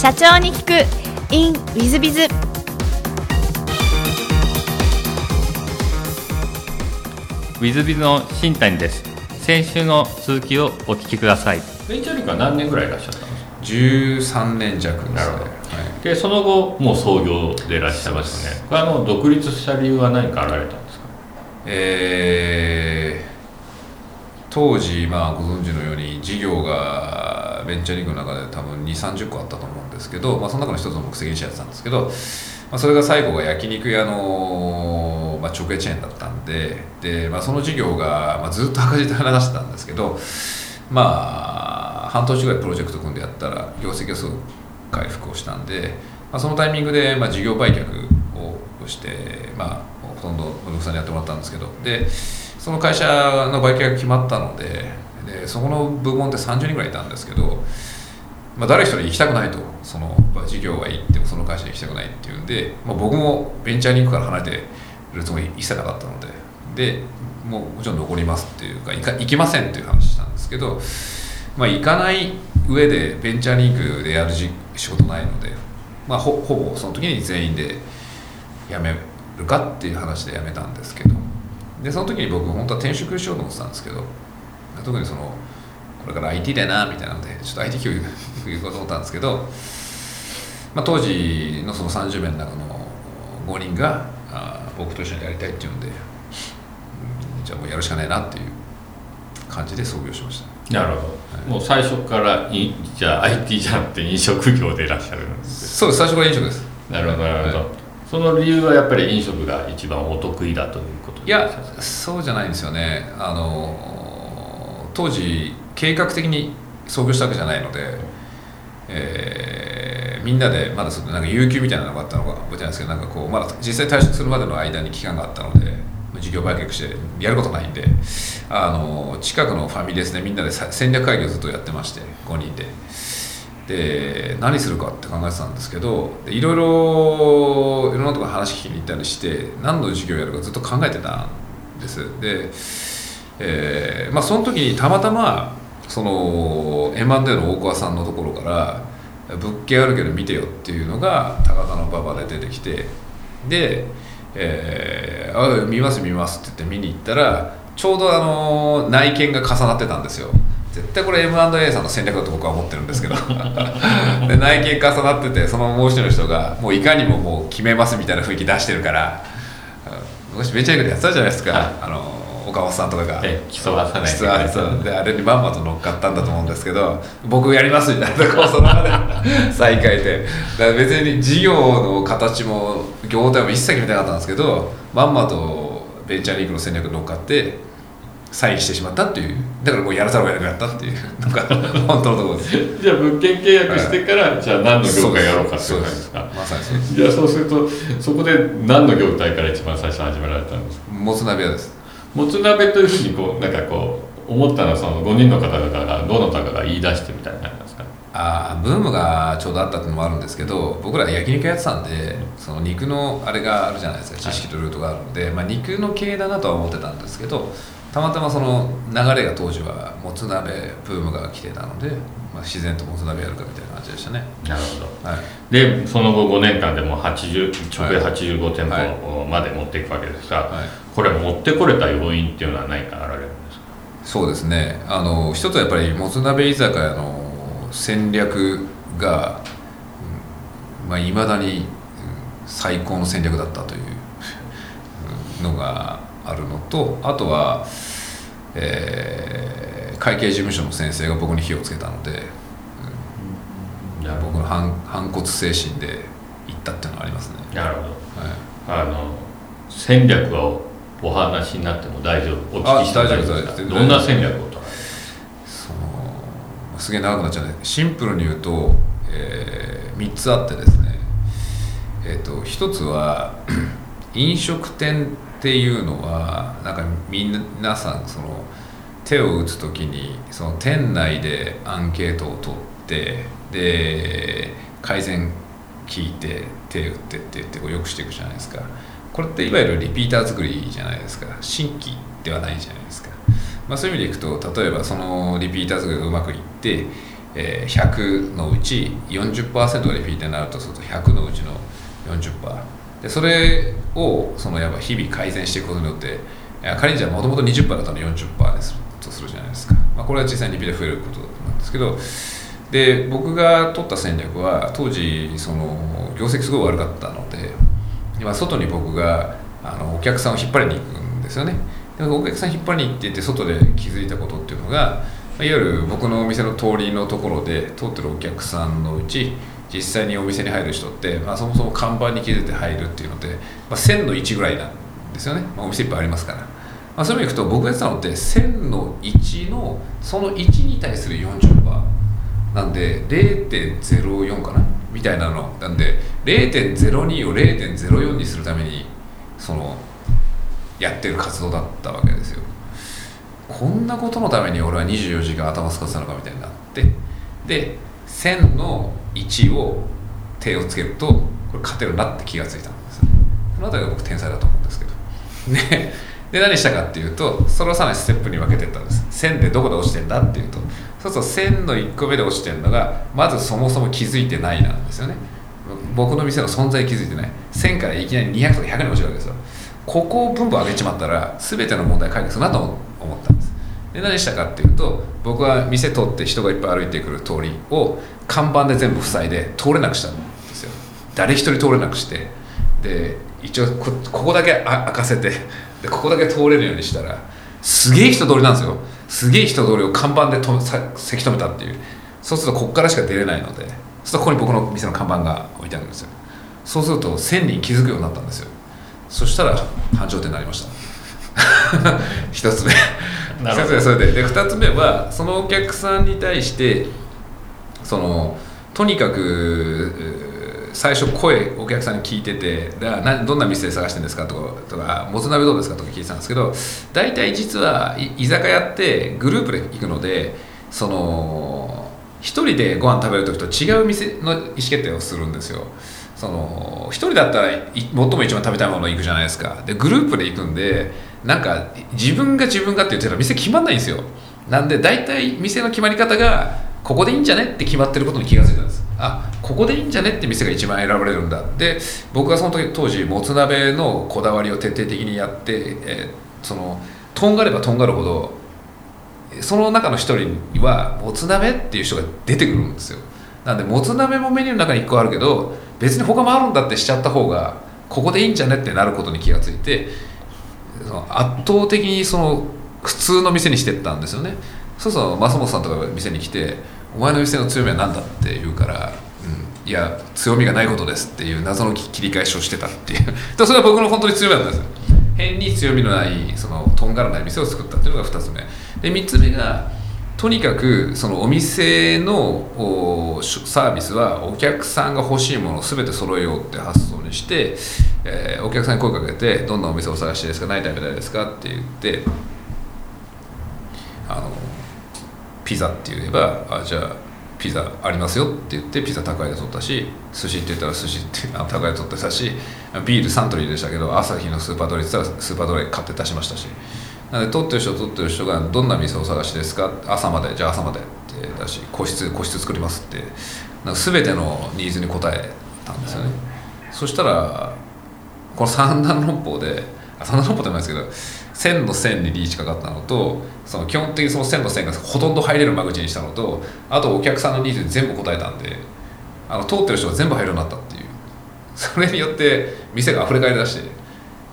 社長に聞く。In ウィズビズウィズビズの新谷です。先週の続きをお聞きください。ベンチャーリーグは何年ぐらいいらっしゃったんですか？13年弱ですねなるほどはいでその後もう創業でいらっしゃいますよねこれあの独立した理由は何かあられたんですか？えー当時、まあ、ご存知のように事業がベンチャーリーグの中で多分2 3 0個あったと思うんですけど、まあ、その中の一つの僕責任者やってたんですけど、まあ、それが最後が焼肉屋の、まあ、直営チェーンだったんでで、まあ、その事業が、まあ、ずっと赤字で流してたんですけどまあ半年ぐらいプロジェクト組んでやったら業績がすごく回復をしたんで、まあ、そのタイミングで、まあ、事業売却をして、まあ、ほとんど不動産にやってもらったんですけどでその会社の売却が決まったのででそこの部門って30人ぐらいいたんですけど、まあ、誰一人行きたくないと。その、まあ、事業は行ってもその会社に行きたくないっていうんで、まあ、僕もベンチャーリンクから離れてるつもり一切なかったので。でもうもちろん残りますっていうか行か行きませんっていう話したんですけど、まあ、行かない上でベンチャーリンクでやる仕事ないので、まあ、ほほぼその時に全員で辞めるかっていう話で辞めたんですけど。でその時に僕本当は転職しようと思ってたんですけど特にそのこれから IT だなみたいなのでちょっと IT 教育行こうと思ったんですけど、まあ、当時のその30名の中の5人があ僕と一緒にやりたいっていうんで、うんじゃあもうやるしかないなっていう感じで創業しました。なるほど、もう最初からいじゃあ IT じゃなくて飲食業でいらっしゃるんですそうです。最初から飲食です。なるほどなるほど、はいその理由はやっぱり飲食が一番お得意だということいやそうじゃないんですよね。あの当時計画的に創業したわけじゃないので、えーみんなでまだそのなんか有給みたいなのがあったのが覚えてないですけどなんかこうまだ実際退職するまでの間に期間があったので事業売却してやることないんであの近くのファミレスでみんなで戦略会議をずっとやってまして5人で。で何するかって考えてたんですけどいろいろいろんなところ話聞きに行ったりして何の授業やるかずっと考えてたんですで、えーまあ、その時にたまたまその M&A の大桑さんのところから「物件あるけど見てよ」っていうのが高田の馬場で出てきてで「えー、あ見ます見ます」って言って見に行ったらちょうどあの内見が重なってたんですよ。絶対これ M&A さんの戦略だと僕は思ってるんですけど。で内見重なっててそのもう一人の人がもういかにももう決めますみたいな雰囲気出してるからうん昔ベンチャーリーグでやってたじゃないですか、はい。あの岡本さんとかが。え競わさない実はそうであれにまんまと乗っかったんだと思うんですけど僕やりますみたいなこうその中で 再開で。だから別に事業の形も業態も一切決めてなかったんですけどまんまとベンチャーリーグの戦略に乗っかってサインしてしまったっていう。だからもうやらざるを得なくなったっていう。のが本当のところで。すじゃあ物件契約してから、じゃあ何の業界やろうかっていう感じですか。まさにそうです。じゃあそうするとそこで何の業態から一番最初始められたんですか。もつ鍋屋ですもつ鍋というふうにこうなんかこう思ったのはその5人の方々がどの方が言い出してみたいな感じなんですか？あーブームがちょうどあったっていうのもあるんですけど僕ら焼肉やってたんでその肉のあれがあるじゃないですか知識とルートがあるので、まあ、肉の系だなとは思ってたんですけどたまたまその流れが当時はもつ鍋ブームが来てたので、まあ、自然ともつ鍋やるかみたいな感じでしたね。なるほど。はい。でその後5年間でもう80直営はい。85店はい舗まで持っていくわけですが、はい。これ持ってこれた要因っていうのは何かあられるんですか？そうですね。あの一つはやっぱりもつ鍋居酒屋の戦略がいまあ、未だにうん最高の戦略だったといううんのがあるのとあとは、えー会計事務所の先生が僕に火をつけたので、うん。なるほ僕の反反骨精神で行ったっていうのはありますね、どなるほはい。どあの戦略をお話になっても大丈夫？お聞きしても大丈夫ですどんな戦略をそのすげえ長くなっちゃうねシンプルに言うと、え3つあってですね。えっ、と1つは 飲食店っていうのはなんか皆さんその手を打つ時にその店内でアンケートを取ってで改善聞いて手打ってって言ってこうよくしていくじゃないですか。これっていわゆるリピーター作りじゃないですか。新規ではないじゃないですか、まあ、そういう意味でいくと例えばそのリピーター作りがうまくいって、え100のうち40%がリピーターになるとすると100のうちの40%でそれをそのやっぱ日々改善していくことによって仮にじゃあもともと20%だったの40%にすとするじゃないですか、まあ、これは実際にリピーター増えることなんですけどで僕が取った戦略は当時その業績すごい悪かったので今外に僕があのお客さんを引っ張りに行くんですよね。でお客さん引っ張りに行ってて外で気づいたことっていうのがいわゆる僕のお店の通りのところで通ってるお客さんのうち実際にお店に入る人って、まあ、そもそも看板に気づいて入るっていうので、まあ、1000の1ぐらいなんですよね、まあ、お店いっぱいありますから、まあ、そういう意味でいくと僕がやってたのって1000の1のその1に対する40%なんで0.04かな？みたいなのなんで0.02を0.04にするためにそのやってる活動だったわけですよ。こんなことのために俺は24時間頭使ってたのかみたいになってで1000の1を手をつけるとこれ勝てるなって気がついたんですね。そのあたりが僕天才だと思うんですけど。でで何したかっていうとそれをさらにステップに分けていったんです。1000でどこで落ちてんだっていうと。そうすると1000の1個目で落ちてるのがまずそもそも気づいてないなんですよね。僕の店の存在気づいてない。1000からいきなり200とか100に落ちるわけですよ。ここを分母上げちまったら全ての問題解決する。なと思で何したかっていうと僕は店通って人がいっぱい歩いてくる通りを看板で全部塞いで通れなくしたんですよ。誰一人通れなくして。で一応ここだけ開かせて。でここだけ通れるようにしたらすげえ人通りなんですよ。すげえ人通りを看板でとさせき止めたっていう。そうするとここからしか出れないので。そうするとここに僕の店の看板が置いてあるんですよ。そうすると1000人気づくようになったんですよ。そしたら繁盛店になりました。一つ目。なるほど。それでで二つ目はそのお客さんに対してそのとにかく最初声お客さんに聞いててだなどんな店で探してるんですかとかとかもつ鍋どうですかとか聞いてたんですけど大体実はい居酒屋ってグループで行くのでその一人でご飯食べる時と違う店の意思決定をするんですよ。その一人だったらい最も一番食べたいもの行くじゃないですか。でグループで行くんでなんか自分が自分がって言ってたら店決まんないんですよ。なんで大体店の決まり方がここでいいんじゃねって決まってることに気がついたんです。あここでいいんじゃねって店が一番選ばれるんだ。で僕はその時当時もつ鍋のこだわりを徹底的にやって、えーそのとんがればとんがるほどその中の一人にはもつ鍋っていう人が出てくるんですよ。なんでもつ鍋もメニューの中に1個あるけど別に他もあるんだってしちゃった方がここでいいんじゃねってなることに気がついてその圧倒的にその普通の店にしてったんですよね。そうそう増本さんとかが店に来て「お前の店の強みは何だ?」って言うから「うん、いや強みがないことです」っていう謎の切り返しをしてたっていう。それは僕の本当に強みだったんですよ。変に強みのないそのとんがらない店を作ったっていうのが2つ目。で3つ目がとにかくそのお店のサービスはお客さんが欲しいものを全て揃えようって発想にして、えーお客さんに声かけて「どんなお店をお探しですか？何食べたいですか?」って言ってあのピザって言えばあじゃあピザありますよって言ってピザ高いで取ったし寿司って言ったら寿司ってあの高いで取ってたしビールサントリーでしたけど朝日のスーパードライって言ったらスーパードライ買って出しましたし。なので取ってる人取ってる人がどんな店をお探しですか朝までじゃあ朝までってだし個室個室作りますってなんか全てのニーズに応えたんですよね。そしたらこの三段論法で三段論法じゃないですけど線の線にリーチかかったのとその基本的にその線の線がほとんど入れる間口にしたのとあとお客さんのニーズに全部答えたんであの通ってる人が全部入るようになったっていう。それによって店が溢れ返りだして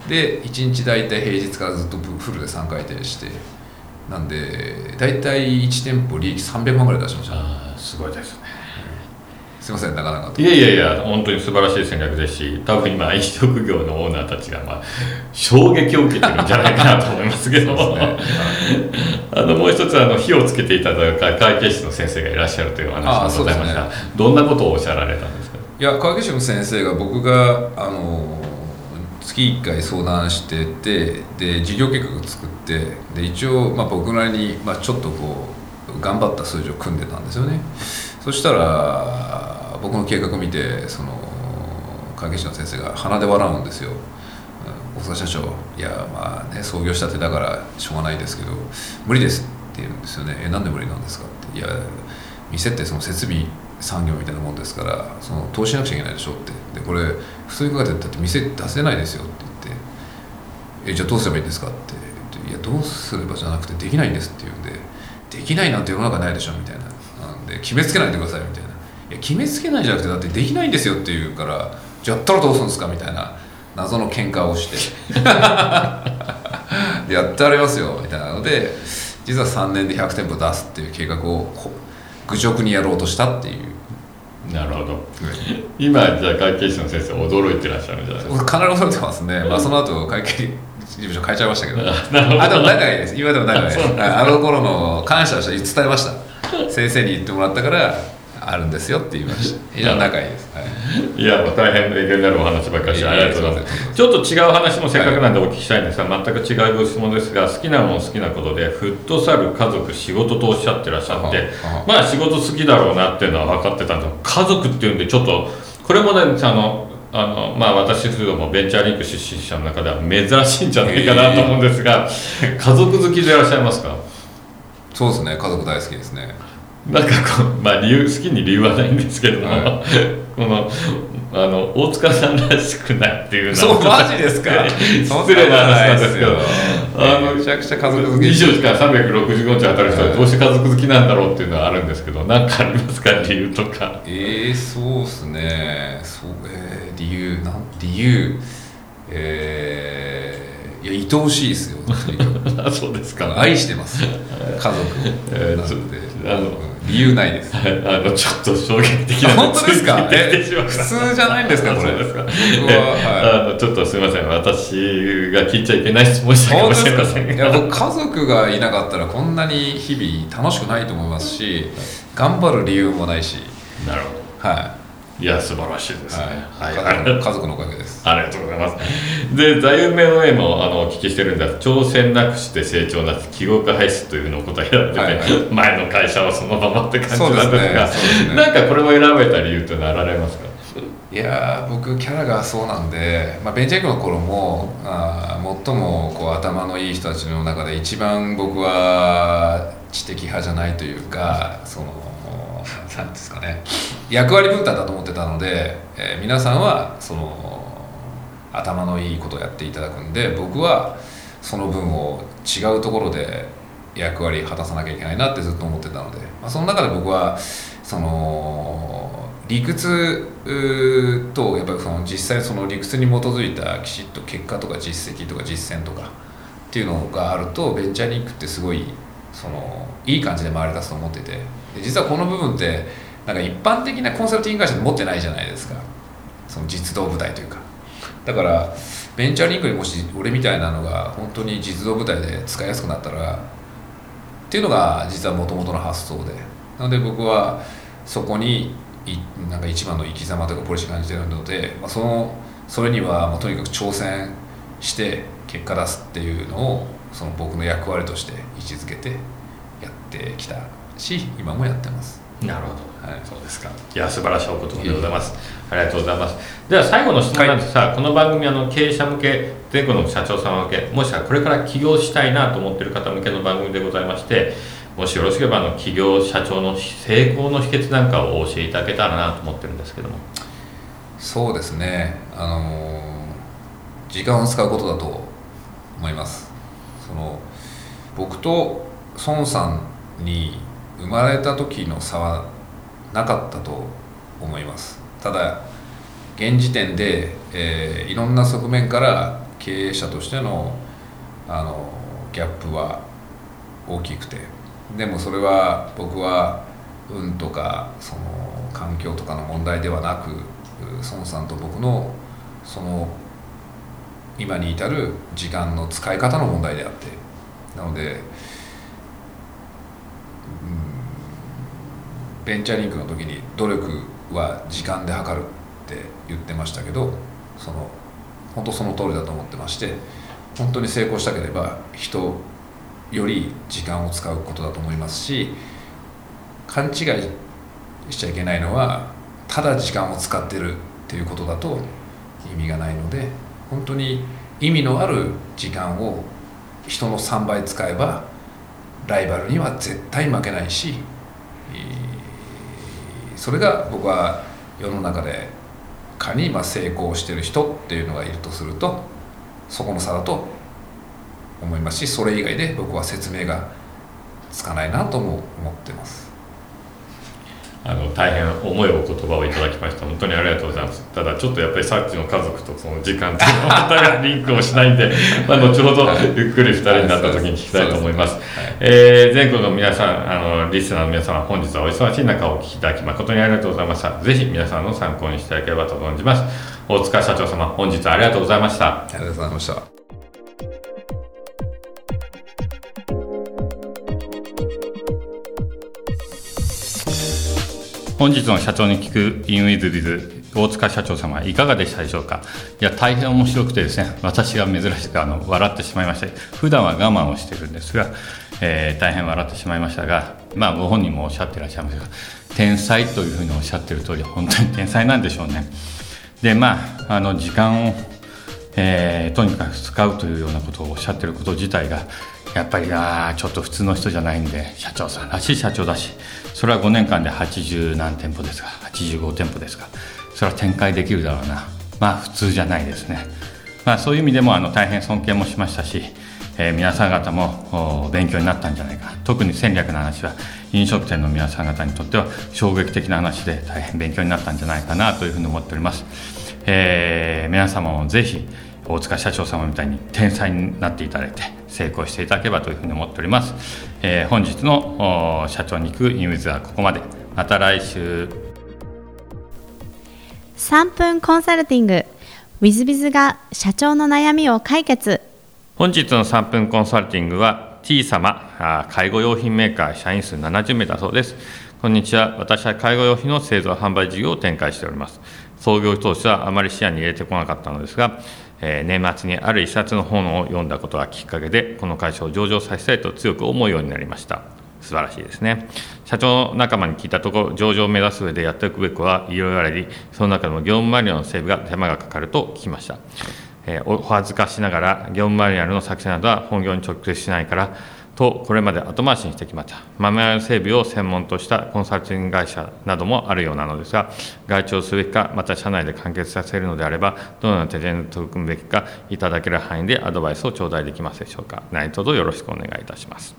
で1日大体平日からずっとフルで3回転してなんで大体1店舗利益300万ぐらい出しました。すごいですね。すいませんなかなかと。いやいやいや本当に素晴らしい戦略ですし多分今飲食業のオーナーたちがまあ衝撃を受けてるんじゃないかなと思いますけど。もね。あのもう一つあの火をつけていただいた会計士の先生がいらっしゃるというお話がございました、あどんなことをおっしゃられたんですか？いや川岸の先生が僕があの月1回相談しててで事業計画を作ってで一応、まあ、僕なりに、まあ、ちょっとこう頑張った数字を組んでたんですよね。そしたら僕の計画を見てその川岸の先生が鼻で笑うんですよ。大阪社長。いやまあね創業したてだからしょうがないですけど無理です。って言うんですよね。えなんで無理なんですかって。いや店ってその設備産業みたいなもんですからその投資しなくちゃいけないでしょって。でこれ普通に考えてだって店出せないですよって言って「えじゃあどうすればいいんですか?」って言って「いやどうすればじゃなくてできないんです」って言うんで「できないなんて世の中ないでしょ」みたいな。なんで決めつけないでくださいみたいな「いや決めつけないじゃなくてだってできないんですよ」って言うから「じゃあやったらどうするんですか?」みたいな謎の喧嘩をして。で やってありますよみたいなので実は3年で100店舗出すっていう計画をこ愚直にやろうとしたっていう。なるほど。今じゃあ会計士の先生驚いてらっしゃるんじゃないですか。かなり覚えてますね、まあ、その後会計事務所変えちゃいましたけど。あでも仲いいです。今でも仲いいです。はいあの頃の感謝をして伝えました？先生に言ってもらったからあるんですよって言いました。非常に仲いいです、はい、いやもう大変勉強になるお話ばっかりしてありがとうございます。すちょっと違う話もせっかくなんでお聞きしたいんですが、全く違うご質問ですが好きなもの好きなことでフットサル家族仕事とおっしゃってらっしゃって。まあ仕事好きだろうなっていうのは分かってたんですが家族っていうんでちょっとこれもねあのあのまあ私フードもベンチャーリンク出身者の中では珍しいんじゃないかなと思うんですが、家族好きでいらっしゃいますか？そうですね家族大好きですねなんかこう、まあ、理由好きに理由はないんですけれども、はこのあの大塚さんらしくないっていうのはそうマジですか？失礼な話なんですけど。あのめちゃくちゃ家族好き。24時間365日働く人はどうして家族好きなんだろうっていうのはあるんですけど何かありますか？理由とか。えー、そうっすね。そうえー、理由なん理由。えー、いや愛おしいですよ そうですか。愛してます。家族。を えーなので。あのうん理由ないです。あのちょっと衝撃的な本当ですか？え普通じゃないんですかこれ？そうですか。僕えはあのちょっとすみません。私が聞いちゃいけない質問したかもしれますせんか？いや僕家族がいなかったらこんなに日々楽しくないと思いますし頑張る理由もないし。なるほど。はいや素晴らしいですね。はい、はい、家族のおかげです。ありがとうございます。で、座右銘の絵もあのお聞きしてるんです挑戦なくして成長なく記憶廃止というのを答えられてて、はいはい。前の会社はそのままって感じなんですが、ですねなんかこれを選べた理由というのはあられますか？いやー僕キャラがそうなんで、まあ、ベンチャーエッグの頃もあー最もこう頭のいい人たちの中で一番僕は知的派じゃないというかその何ですかね。役割分担だと思ってたので、えー皆さんはその頭のいいことをやっていただくんで僕はその分を違うところで役割果たさなきゃいけないなってずっと思ってたので、まあ、その中で僕はその理屈とやっぱりその実際その理屈に基づいたきちっと結果とか実績とか実践とかっていうのがあるとベンチャーリンクってすごいそのいい感じで回り出すと思ってて実はこの部分ってなんか一般的なコンサルティング会社で持ってないじゃないですか。その実動部隊というか。だからベンチャーリンクにもし俺みたいなのが本当に実動部隊で使いやすくなったらっていうのが実はもともとの発想で。なので僕はそこにいなんか一番の生き様とかポリシー感じてるので、まあ、そのそれにはもうとにかく挑戦して結果出すっていうのをその僕の役割として位置づけてやってきた。し今もやってます。なるほど、はい。そうですか。いや素晴らしいお言葉でございます。ありがとうございます。では最後の質問なんです。が、この番組あの経営者向け全国の社長様向けもしくはこれから起業したいなと思っている方向けの番組でございましてもしよろしければあの起業社長の成功の秘訣なんかをお教えいただけたらなと思ってるんですけども。そうですね。あの時間を使うことだと思います。その僕と孫さんに生まれた時の差はなかったと思います。ただ現時点で、えーいろんな側面から経営者としてのあのギャップは大きくて。でもそれは僕は運とかその環境とかの問題ではなく孫さんと僕のその今に至る時間の使い方の問題であって。なので、うんベンチャーリンクの時に努力は時間で測るって言ってましたけどその本当その通りだと思ってまして本当に成功したければ人より時間を使うことだと思いますし勘違いしちゃいけないのはただ時間を使ってるっていうことだと意味がないので本当に意味のある時間を人の3倍使えばライバルには絶対負けないしそれが僕は世の中で蚊にま成功してる人っていうのがいるとするとそこの差だと思いますしそれ以外で僕は説明がつかないなとも思ってます。あの大変重いお言葉をいただきました。本当にありがとうございます。ただちょっとやっぱりさっきの家族とその時間っていうのはお互いリンクをしないんで、まあ、後ほどゆっくり2人になった時に聞きたいと思います、えー、全国の皆さんあのリスナーの皆様本日はお忙しい中お聞きいただき誠にありがとうございました。ぜひ皆さんの参考にしていただければと存じます。大塚社長様本日はありがとうございました。ありがとうございました本日の社長に聞くインウィズビズ大塚社長様いかがでしたでしょうか？いや大変面白くてですね私が珍しくあの笑ってしまいまして普段は我慢をしてるんですが、えー、大変笑ってしまいましたがまあご本人もおっしゃってらっしゃいますが天才というふうにおっしゃってる通り本当に天才なんでしょうね。でまああの時間を、えー、とにかく使うというようなことをおっしゃってること自体がやっぱりあちょっと普通の人じゃないんで社長さんらしい社長だしそれは5年間で80何店舗ですが85店舗ですがそれは展開できるだろうな。まあ普通じゃないですね、まあ、そういう意味でもあの大変尊敬もしましたし、えー、皆さん方も勉強になったんじゃないか。特に戦略の話は飲食店の皆さん方にとっては衝撃的な話で大変勉強になったんじゃないかなというふうに思っております、えー、皆様もぜひ大塚社長様みたいに天才になっていただいて成功していただければというふうに思っております、えー、本日の社長に行くインウィズはここまで。また来週。3分コンサルティング。i z b i z が社長の悩みを解決。本日の3分コンサルティングは T 様介護用品メーカー社員数70名だそうです。こんにちは。私は介護用品の製造販売事業を展開しております。創業当初はあまり視野に入れてこなかったのですがえ年末にある一冊の本を読んだことがきっかけでこの会社を上場させたいと強く思うようになりました。素晴らしいですね。社長仲間に聞いたところ上場を目指す上でやっておくべくはいろいろありその中でも業務マニュアルの整備が手間がかかると聞きました、えお恥ずかしながら業務マニュアルの作成などは本業に直結しないからとこれまで後回しにしてきましたマニュアル整備を専門としたコンサルティング会社などもあるようなのですが外注すべきかまた社内で完結させるのであればどのような手順で取り組むべきかいただける範囲でアドバイスを頂戴できますでしょうか何卒よろしくお願いいたします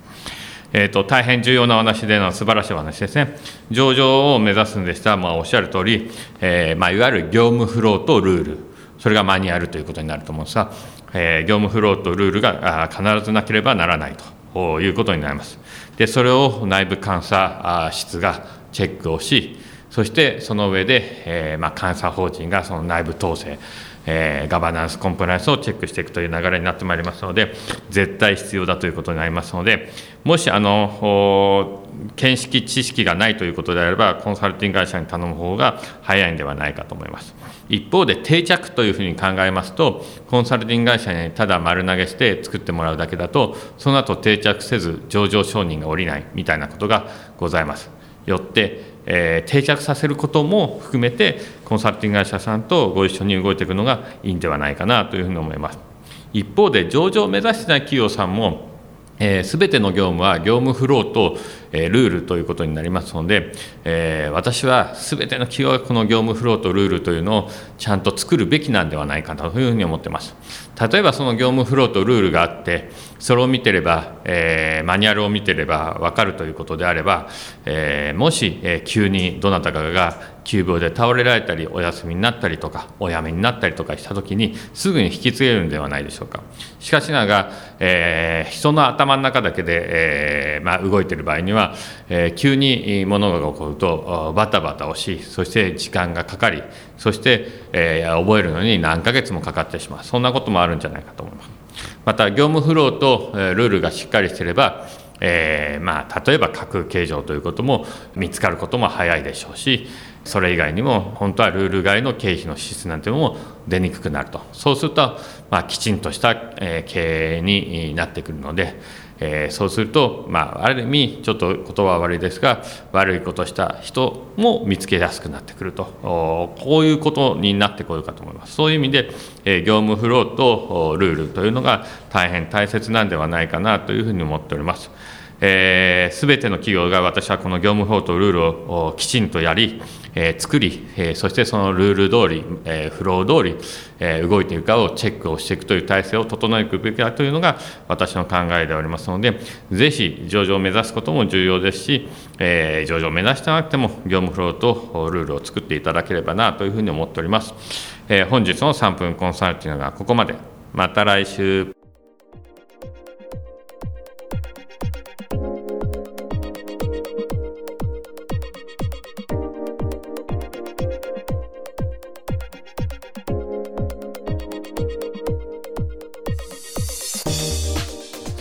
えーと、大変重要なお話での素晴らしいお話ですね。上場を目指すんでしたら、まあ、おっしゃる通り、えーまあ、いわゆる業務フローとルール、それがマニュアルということになると思うんですが、えー、業務フローとルールが必ずなければならないと。ということになります。でそれを内部監査室がチェックをしそしてその上で、えー、まあ、監査法人がその内部統制、えー、ガバナンスコンプライアンスをチェックしていくという流れになってまいりますので絶対必要だということになりますのでもしあの見識知識がないということであればコンサルティング会社に頼む方が早いんではないかと思います。一方で定着というふうに考えますとコンサルティング会社にただ丸投げして作ってもらうだけだとその後定着せず上場承認が下りないみたいなことがございます。よってえー、定着させることも含めてコンサルティング会社さんとご一緒に動いていくのがいいんではないかなというふうに思います。一方で上場を目指してない企業さんも、えー、ての業務は業務フローと、え、ルールということになりますので、え、私はすべての企業がこの業務フローとルールというのをちゃんと作るべきなんではないかなというふうに思っています。例えばその業務フローとルールがあってそれを見てれば、え、マニュアルを見てれば分かるということであれば、え、もし、え、急にどなたかが急病で倒れられたりお休みになったりとかお辞めになったりとかした時にすぐに引き継げるんではないでしょうかしかしながら、え、人の頭の中だけで、えま、動いている場合には、えー、急に物が起こるとバタバタをしそして時間がかかりそして、えー、覚えるのに何ヶ月もかかってしまう。そんなこともあるんじゃないかと思います。また業務フローとルールがしっかりしていればえー、まあ、例えば架空形状ということも見つかることも早いでしょうしそれ以外にも本当はルール外の経費の支出なんていうのも出にくくなると。そうすると、まあ、きちんとした、え経営になってくるので、えー、そうすると、まあ、ある意味ちょっと言葉は悪いですが悪いことした人も見つけやすくなってくるとこういうことになってこようかと思いますそういう意味で、えー、業務フローとルールというのが大変大切なんではないかなというふうに思っております。えー、全ての企業が私はこの業務法とルールをきちんとやり、えー、作り、えー、そしてそのルール通り、えー、フロー通り、えー、動いているかをチェックをしていくという体制を整えていくべきだというのが私の考えでありますのでぜひ上場を目指すことも重要ですし、えー、上場を目指してなくても業務フローとルールを作っていただければなというふうに思っております、えー、本日の3分コンサルティングがここまで。また来週。